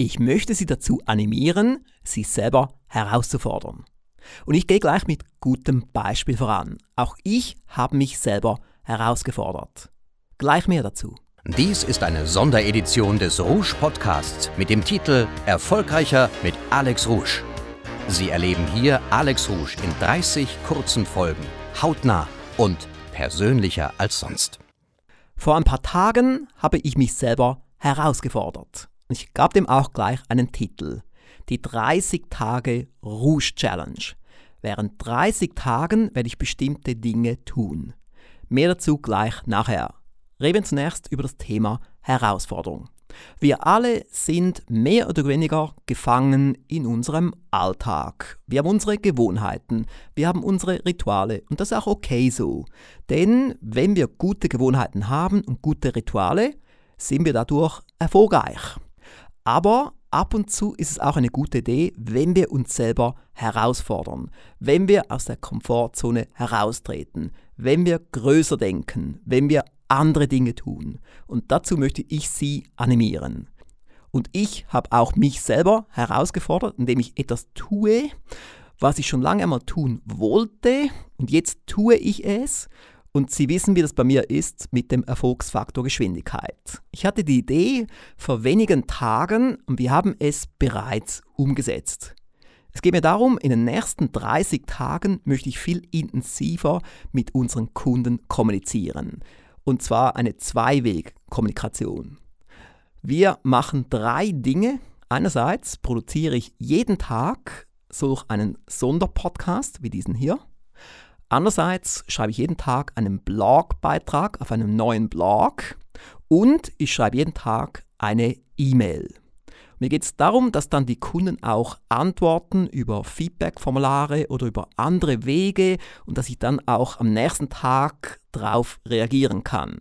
Ich möchte Sie dazu animieren, sich selber herauszufordern. Und ich gehe gleich mit gutem Beispiel voran. Auch ich habe mich selber herausgefordert. Gleich mehr dazu. Dies ist eine Sonderedition des Rouge Podcasts mit dem Titel Erfolgreicher mit Alex Rouge. Sie erleben hier Alex Rouge in 30 kurzen Folgen, hautnah und persönlicher als sonst. Vor ein paar Tagen habe ich mich selber herausgefordert. Ich gab dem auch gleich einen Titel. Die 30 Tage Rouge Challenge. Während 30 Tagen werde ich bestimmte Dinge tun. Mehr dazu gleich nachher. Reden zunächst über das Thema Herausforderung. Wir alle sind mehr oder weniger gefangen in unserem Alltag. Wir haben unsere Gewohnheiten, wir haben unsere Rituale und das ist auch okay so. Denn wenn wir gute Gewohnheiten haben und gute Rituale, sind wir dadurch erfolgreich. Aber ab und zu ist es auch eine gute Idee, wenn wir uns selber herausfordern, wenn wir aus der Komfortzone heraustreten, wenn wir größer denken, wenn wir andere Dinge tun. Und dazu möchte ich Sie animieren. Und ich habe auch mich selber herausgefordert, indem ich etwas tue, was ich schon lange einmal tun wollte. Und jetzt tue ich es. Und Sie wissen, wie das bei mir ist mit dem Erfolgsfaktor Geschwindigkeit. Ich hatte die Idee vor wenigen Tagen und wir haben es bereits umgesetzt. Es geht mir darum, in den nächsten 30 Tagen möchte ich viel intensiver mit unseren Kunden kommunizieren. Und zwar eine Zweiweg-Kommunikation. Wir machen drei Dinge. Einerseits produziere ich jeden Tag solch einen Sonderpodcast wie diesen hier. Andererseits schreibe ich jeden Tag einen Blogbeitrag auf einem neuen Blog und ich schreibe jeden Tag eine E-Mail. Mir geht es darum, dass dann die Kunden auch antworten über Feedback-Formulare oder über andere Wege und dass ich dann auch am nächsten Tag darauf reagieren kann.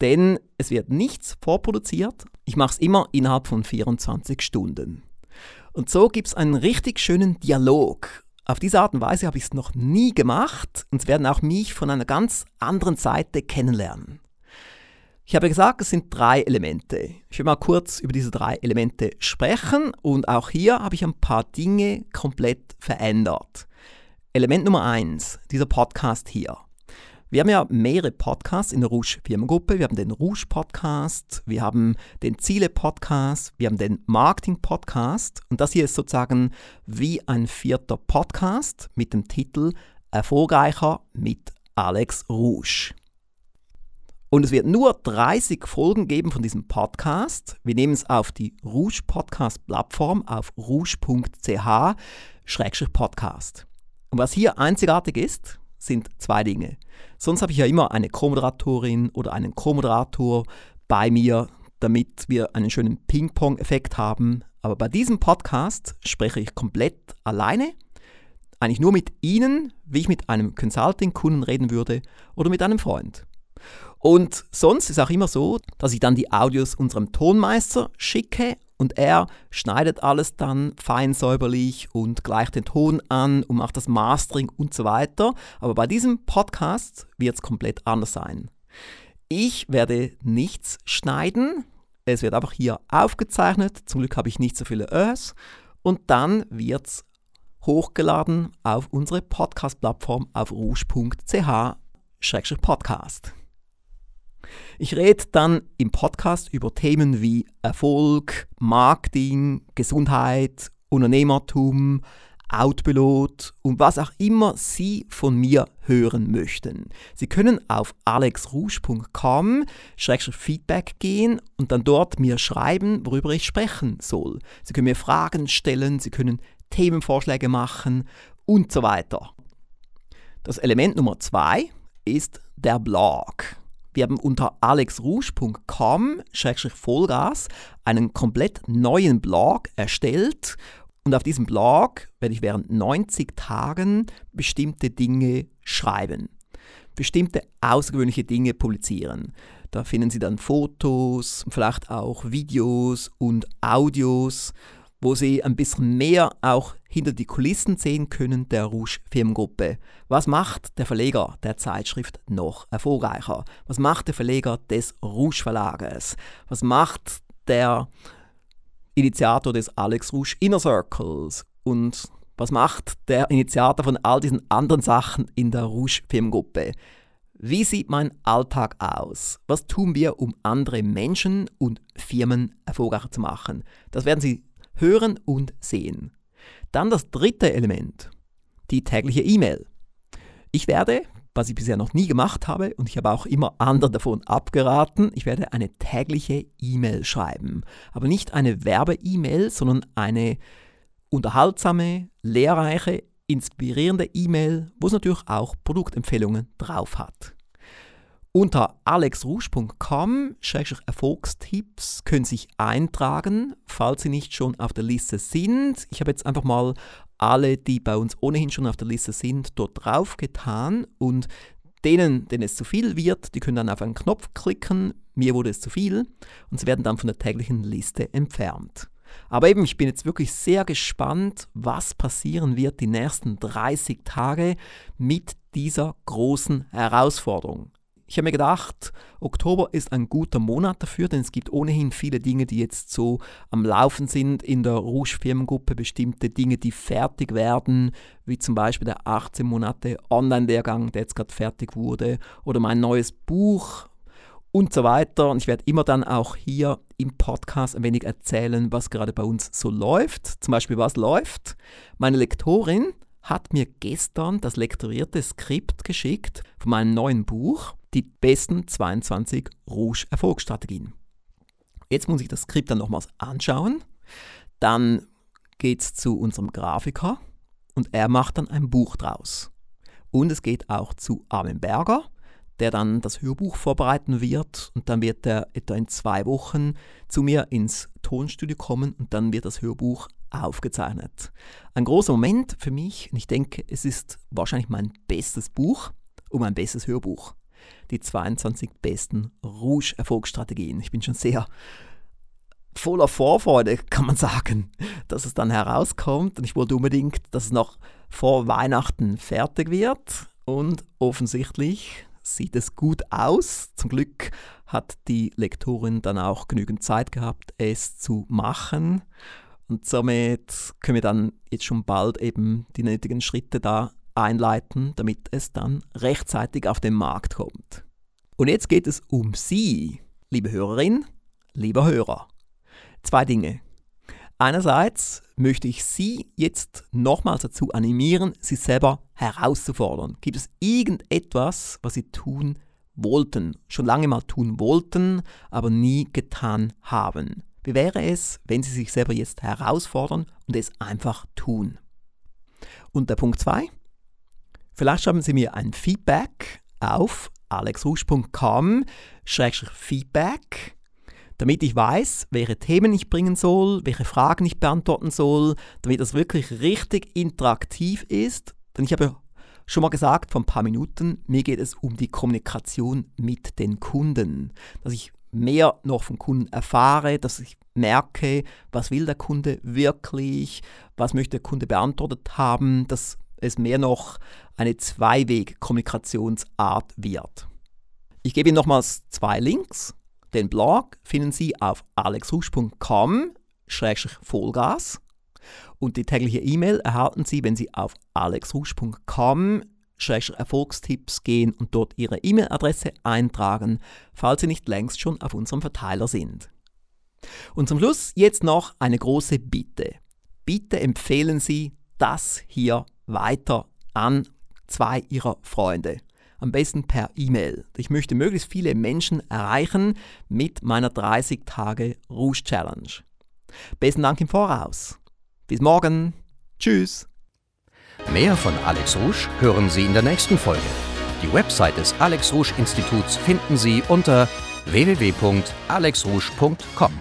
Denn es wird nichts vorproduziert, ich mache es immer innerhalb von 24 Stunden. Und so gibt es einen richtig schönen Dialog auf diese Art und Weise habe ich es noch nie gemacht und Sie werden auch mich von einer ganz anderen Seite kennenlernen. Ich habe gesagt, es sind drei Elemente. Ich will mal kurz über diese drei Elemente sprechen und auch hier habe ich ein paar Dinge komplett verändert. Element Nummer eins, dieser Podcast hier. Wir haben ja mehrere Podcasts in der Rouge Firmengruppe. Wir haben den Rouge Podcast, wir haben den Ziele Podcast, wir haben den Marketing Podcast und das hier ist sozusagen wie ein vierter Podcast mit dem Titel Erfolgreicher mit Alex Rouge. Und es wird nur 30 Folgen geben von diesem Podcast. Wir nehmen es auf die Rouge Podcast Plattform auf rouge.ch-podcast. Und was hier einzigartig ist, sind zwei Dinge. Sonst habe ich ja immer eine Co-Moderatorin oder einen Co-Moderator bei mir, damit wir einen schönen Ping-Pong-Effekt haben. Aber bei diesem Podcast spreche ich komplett alleine, eigentlich nur mit Ihnen, wie ich mit einem Consulting-Kunden reden würde oder mit einem Freund. Und sonst ist auch immer so, dass ich dann die Audios unserem Tonmeister schicke und er schneidet alles dann fein säuberlich und gleicht den Ton an und macht das Mastering und so weiter. Aber bei diesem Podcast wird es komplett anders sein. Ich werde nichts schneiden. Es wird einfach hier aufgezeichnet. Zum Glück habe ich nicht so viele Ös. Und dann wird es hochgeladen auf unsere Podcast-Plattform auf rouge.ch-podcast. Ich rede dann im Podcast über Themen wie Erfolg, Marketing, Gesundheit, Unternehmertum, Outpilot und was auch immer Sie von mir hören möchten. Sie können auf alexrouge.com Feedback gehen und dann dort mir schreiben, worüber ich sprechen soll. Sie können mir Fragen stellen, Sie können Themenvorschläge machen und so weiter. Das Element Nummer zwei ist der Blog. Wir haben unter alexrouge.com-vollgas einen komplett neuen Blog erstellt. Und auf diesem Blog werde ich während 90 Tagen bestimmte Dinge schreiben, bestimmte außergewöhnliche Dinge publizieren. Da finden Sie dann Fotos, vielleicht auch Videos und Audios wo Sie ein bisschen mehr auch hinter die Kulissen sehen können der Rouge Firmengruppe. Was macht der Verleger der Zeitschrift noch erfolgreicher? Was macht der Verleger des Rouge Verlages? Was macht der Initiator des Alex Rouge Inner Circles. Und was macht der Initiator von all diesen anderen Sachen in der Rouge Firmengruppe? Wie sieht mein Alltag aus? Was tun wir, um andere Menschen und Firmen erfolgreicher zu machen? Das werden Sie hören und sehen. Dann das dritte Element, die tägliche E-Mail. Ich werde, was ich bisher noch nie gemacht habe und ich habe auch immer anderen davon abgeraten, ich werde eine tägliche E-Mail schreiben. Aber nicht eine Werbe-E-Mail, sondern eine unterhaltsame, lehrreiche, inspirierende E-Mail, wo es natürlich auch Produktempfehlungen drauf hat. Unter alexrouge.com-erfolgstipps können Sie sich eintragen, falls Sie nicht schon auf der Liste sind. Ich habe jetzt einfach mal alle, die bei uns ohnehin schon auf der Liste sind, dort drauf getan und denen, denen es zu viel wird, die können dann auf einen Knopf klicken, mir wurde es zu viel und sie werden dann von der täglichen Liste entfernt. Aber eben, ich bin jetzt wirklich sehr gespannt, was passieren wird die nächsten 30 Tage mit dieser großen Herausforderung. Ich habe mir gedacht, Oktober ist ein guter Monat dafür, denn es gibt ohnehin viele Dinge, die jetzt so am Laufen sind in der Rouge Firmengruppe, bestimmte Dinge, die fertig werden, wie zum Beispiel der 18 Monate Online-Lehrgang, der jetzt gerade fertig wurde, oder mein neues Buch, und so weiter. Und ich werde immer dann auch hier im Podcast ein wenig erzählen, was gerade bei uns so läuft. Zum Beispiel, was läuft. Meine Lektorin hat mir gestern das lektorierte Skript geschickt von meinem neuen Buch, die besten 22 Rouge-Erfolgsstrategien. Jetzt muss ich das Skript dann nochmals anschauen. Dann geht es zu unserem Grafiker und er macht dann ein Buch draus. Und es geht auch zu Armin Berger der dann das Hörbuch vorbereiten wird und dann wird er etwa in zwei Wochen zu mir ins Tonstudio kommen und dann wird das Hörbuch aufgezeichnet. Ein großer Moment für mich und ich denke, es ist wahrscheinlich mein bestes Buch und mein bestes Hörbuch. Die 22 besten Rouge-Erfolgsstrategien. Ich bin schon sehr voller Vorfreude, kann man sagen, dass es dann herauskommt und ich wollte unbedingt, dass es noch vor Weihnachten fertig wird und offensichtlich sieht es gut aus. Zum Glück hat die Lektorin dann auch genügend Zeit gehabt, es zu machen. Und somit können wir dann jetzt schon bald eben die nötigen Schritte da einleiten, damit es dann rechtzeitig auf den Markt kommt. Und jetzt geht es um Sie, liebe Hörerin, lieber Hörer. Zwei Dinge. Einerseits möchte ich Sie jetzt nochmals dazu animieren, sich selber herauszufordern. Gibt es irgendetwas, was Sie tun wollten, schon lange mal tun wollten, aber nie getan haben? Wie wäre es, wenn Sie sich selber jetzt herausfordern und es einfach tun? Und der Punkt 2. Vielleicht schreiben Sie mir ein Feedback auf alexrusch.com-feedback damit ich weiß, welche Themen ich bringen soll, welche Fragen ich beantworten soll, damit das wirklich richtig interaktiv ist. Denn ich habe schon mal gesagt vor ein paar Minuten, mir geht es um die Kommunikation mit den Kunden, dass ich mehr noch vom Kunden erfahre, dass ich merke, was will der Kunde wirklich, was möchte der Kunde beantwortet haben, dass es mehr noch eine Zweiweg-Kommunikationsart wird. Ich gebe Ihnen nochmals zwei Links. Den Blog finden Sie auf alexhusch.com-vollgas und die tägliche E-Mail erhalten Sie, wenn Sie auf alexhusch.com Erfolgstipps gehen und dort Ihre E-Mail-Adresse eintragen, falls Sie nicht längst schon auf unserem Verteiler sind. Und zum Schluss jetzt noch eine große Bitte. Bitte empfehlen Sie das hier weiter an zwei Ihrer Freunde am besten per E-Mail. Ich möchte möglichst viele Menschen erreichen mit meiner 30 Tage Rouge Challenge. Besten Dank im Voraus. Bis morgen. Tschüss. Mehr von Alex Rouge hören Sie in der nächsten Folge. Die Website des Alex Rouge Instituts finden Sie unter www.alexrouge.com.